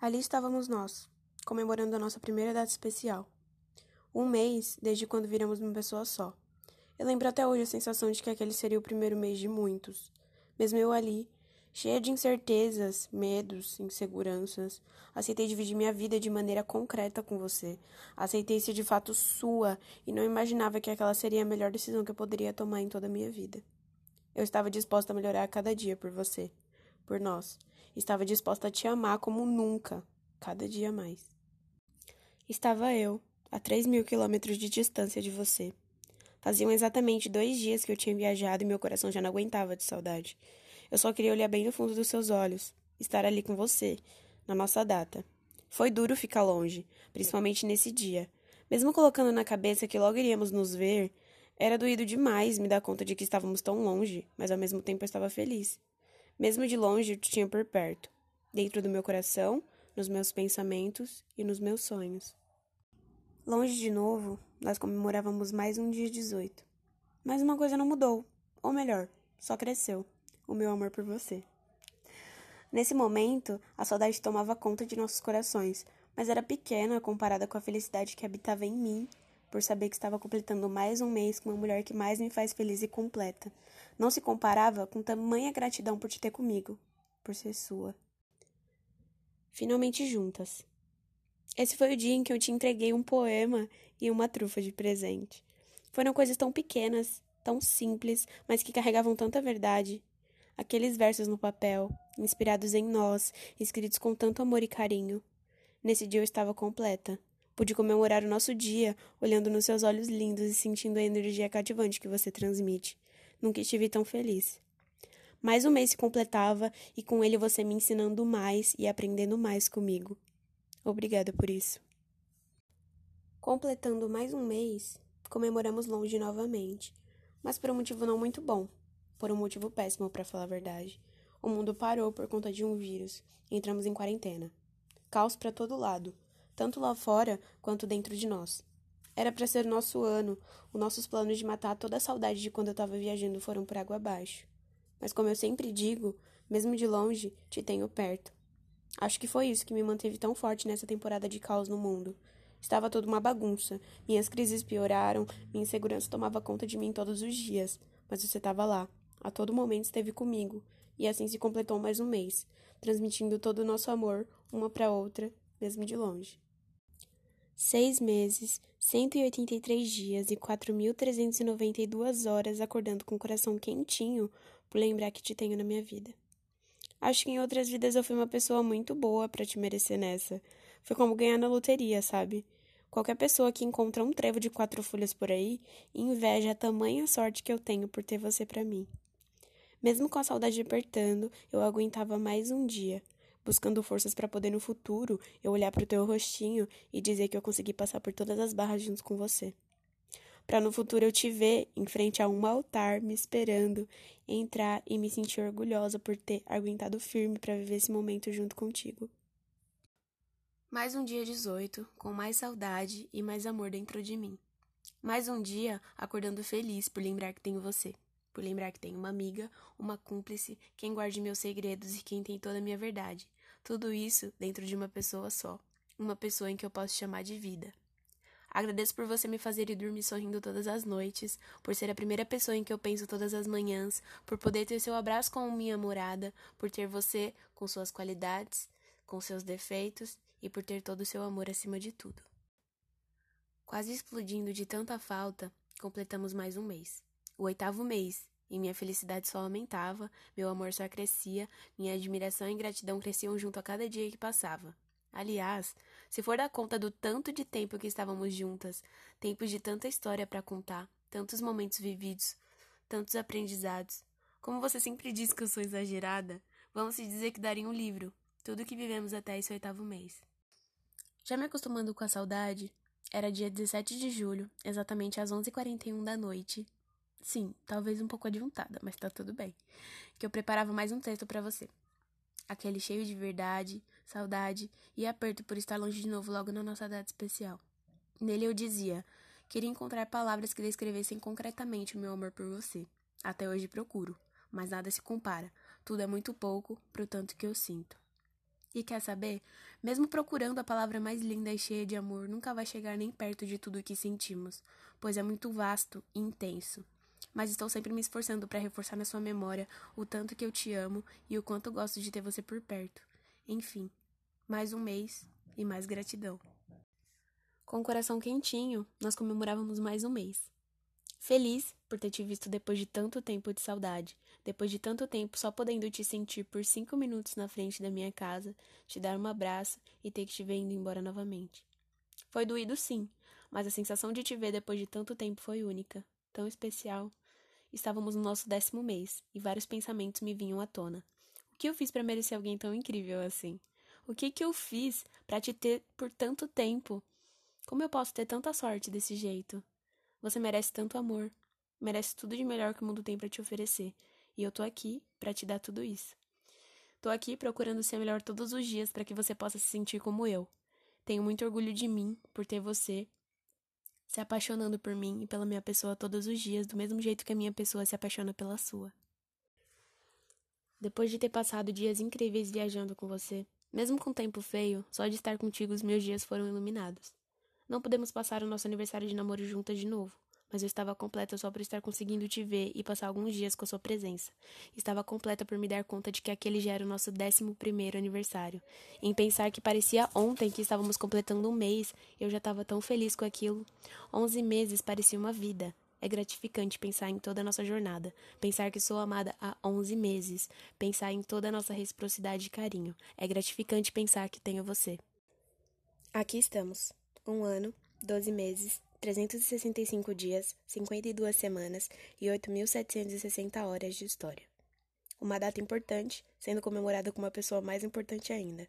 Ali estávamos nós, comemorando a nossa primeira data especial. Um mês desde quando viramos uma pessoa só. Eu lembro até hoje a sensação de que aquele seria o primeiro mês de muitos. Mesmo eu ali, cheia de incertezas, medos, inseguranças, aceitei dividir minha vida de maneira concreta com você. Aceitei ser de fato sua e não imaginava que aquela seria a melhor decisão que eu poderia tomar em toda a minha vida. Eu estava disposta a melhorar a cada dia por você, por nós. Estava disposta a te amar como nunca, cada dia mais. Estava eu, a três mil quilômetros de distância de você. Faziam exatamente dois dias que eu tinha viajado e meu coração já não aguentava de saudade. Eu só queria olhar bem no fundo dos seus olhos, estar ali com você, na nossa data. Foi duro ficar longe, principalmente nesse dia. Mesmo colocando na cabeça que logo iríamos nos ver, era doído demais me dar conta de que estávamos tão longe, mas ao mesmo tempo eu estava feliz. Mesmo de longe, eu te tinha por perto, dentro do meu coração, nos meus pensamentos e nos meus sonhos. Longe de novo, nós comemorávamos mais um dia 18. Mas uma coisa não mudou, ou melhor, só cresceu: o meu amor por você. Nesse momento, a saudade tomava conta de nossos corações, mas era pequena comparada com a felicidade que habitava em mim por saber que estava completando mais um mês com uma mulher que mais me faz feliz e completa. Não se comparava com tamanha gratidão por te ter comigo, por ser sua. Finalmente juntas. Esse foi o dia em que eu te entreguei um poema e uma trufa de presente. Foram coisas tão pequenas, tão simples, mas que carregavam tanta verdade. Aqueles versos no papel, inspirados em nós, escritos com tanto amor e carinho. Nesse dia eu estava completa. Pude comemorar o nosso dia olhando nos seus olhos lindos e sentindo a energia cativante que você transmite. Nunca estive tão feliz. Mais um mês se completava e com ele você me ensinando mais e aprendendo mais comigo. Obrigada por isso. Completando mais um mês, comemoramos longe novamente, mas por um motivo não muito bom, por um motivo péssimo, para falar a verdade. O mundo parou por conta de um vírus entramos em quarentena. Caos para todo lado tanto lá fora quanto dentro de nós. Era para ser nosso ano, os nossos planos de matar toda a saudade de quando eu estava viajando foram por água abaixo. Mas como eu sempre digo, mesmo de longe, te tenho perto. Acho que foi isso que me manteve tão forte nessa temporada de caos no mundo. Estava tudo uma bagunça. Minhas crises pioraram, minha insegurança tomava conta de mim todos os dias. Mas você estava lá. A todo momento esteve comigo. E assim se completou mais um mês, transmitindo todo o nosso amor, uma para outra, mesmo de longe. Seis meses, 183 dias e 4.392 horas acordando com o coração quentinho por lembrar que te tenho na minha vida. Acho que em outras vidas eu fui uma pessoa muito boa para te merecer nessa. Foi como ganhar na loteria, sabe? Qualquer pessoa que encontra um trevo de quatro folhas por aí inveja a tamanha sorte que eu tenho por ter você para mim. Mesmo com a saudade apertando, eu aguentava mais um dia buscando forças para poder no futuro eu olhar para o teu rostinho e dizer que eu consegui passar por todas as barras junto com você. Para no futuro eu te ver em frente a um altar me esperando, entrar e me sentir orgulhosa por ter aguentado firme para viver esse momento junto contigo. Mais um dia 18, com mais saudade e mais amor dentro de mim. Mais um dia acordando feliz por lembrar que tenho você por lembrar que tenho uma amiga, uma cúmplice, quem guarde meus segredos e quem tem toda a minha verdade. Tudo isso dentro de uma pessoa só, uma pessoa em que eu posso chamar de vida. Agradeço por você me fazer ir dormir sorrindo todas as noites, por ser a primeira pessoa em que eu penso todas as manhãs, por poder ter seu abraço com minha morada, por ter você com suas qualidades, com seus defeitos e por ter todo o seu amor acima de tudo. Quase explodindo de tanta falta, completamos mais um mês. O oitavo mês, e minha felicidade só aumentava, meu amor só crescia, minha admiração e gratidão cresciam junto a cada dia que passava. Aliás, se for dar conta do tanto de tempo que estávamos juntas, tempos de tanta história para contar, tantos momentos vividos, tantos aprendizados. Como você sempre diz que eu sou exagerada, vamos se dizer que daria um livro, tudo que vivemos até esse oitavo mês. Já me acostumando com a saudade, era dia 17 de julho, exatamente às 11h41 da noite, Sim, talvez um pouco adiantada, mas tá tudo bem. Que eu preparava mais um texto para você. Aquele cheio de verdade, saudade e aperto por estar longe de novo logo na nossa data especial. Nele eu dizia: queria encontrar palavras que descrevessem concretamente o meu amor por você. Até hoje procuro, mas nada se compara. Tudo é muito pouco pro tanto que eu sinto. E quer saber? Mesmo procurando a palavra mais linda e cheia de amor, nunca vai chegar nem perto de tudo o que sentimos, pois é muito vasto e intenso. Mas estou sempre me esforçando para reforçar na sua memória o tanto que eu te amo e o quanto gosto de ter você por perto. Enfim, mais um mês e mais gratidão. Com o coração quentinho, nós comemorávamos mais um mês. Feliz por ter te visto depois de tanto tempo de saudade, depois de tanto tempo só podendo te sentir por cinco minutos na frente da minha casa, te dar um abraço e ter que te ver indo embora novamente. Foi doído sim, mas a sensação de te ver depois de tanto tempo foi única, tão especial. Estávamos no nosso décimo mês e vários pensamentos me vinham à tona. O que eu fiz para merecer alguém tão incrível assim? O que que eu fiz para te ter por tanto tempo? Como eu posso ter tanta sorte desse jeito? Você merece tanto amor, merece tudo de melhor que o mundo tem para te oferecer, e eu tô aqui para te dar tudo isso. Tô aqui procurando ser melhor todos os dias para que você possa se sentir como eu. Tenho muito orgulho de mim por ter você se apaixonando por mim e pela minha pessoa todos os dias, do mesmo jeito que a minha pessoa se apaixona pela sua. Depois de ter passado dias incríveis viajando com você, mesmo com tempo feio, só de estar contigo os meus dias foram iluminados. Não podemos passar o nosso aniversário de namoro juntas de novo, mas eu estava completa só por estar conseguindo te ver e passar alguns dias com a sua presença. Estava completa por me dar conta de que aquele já era o nosso décimo primeiro aniversário. Em pensar que parecia ontem que estávamos completando um mês, eu já estava tão feliz com aquilo. Onze meses parecia uma vida. É gratificante pensar em toda a nossa jornada, pensar que sou amada há 11 meses, pensar em toda a nossa reciprocidade e carinho. É gratificante pensar que tenho você. Aqui estamos. Um ano, 12 meses, 365 dias, 52 semanas e 8.760 horas de história. Uma data importante, sendo comemorada com uma pessoa mais importante ainda.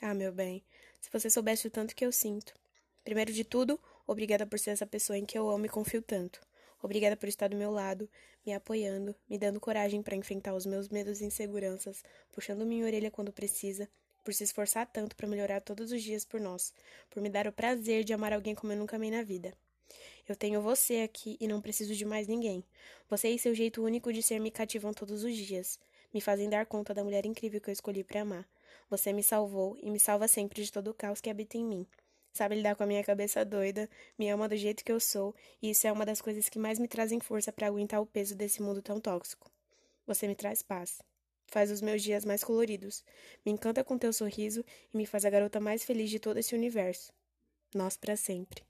Ah, meu bem, se você soubesse o tanto que eu sinto. Primeiro de tudo, Obrigada por ser essa pessoa em que eu amo e confio tanto. Obrigada por estar do meu lado, me apoiando, me dando coragem para enfrentar os meus medos e inseguranças, puxando minha orelha quando precisa, por se esforçar tanto para melhorar todos os dias por nós, por me dar o prazer de amar alguém como eu nunca amei na vida. Eu tenho você aqui e não preciso de mais ninguém. Você e seu jeito único de ser me cativam todos os dias, me fazem dar conta da mulher incrível que eu escolhi para amar. Você me salvou e me salva sempre de todo o caos que habita em mim sabe lidar com a minha cabeça doida, me ama do jeito que eu sou, e isso é uma das coisas que mais me trazem força para aguentar o peso desse mundo tão tóxico. Você me traz paz. Faz os meus dias mais coloridos, me encanta com teu sorriso e me faz a garota mais feliz de todo esse universo. Nós para sempre.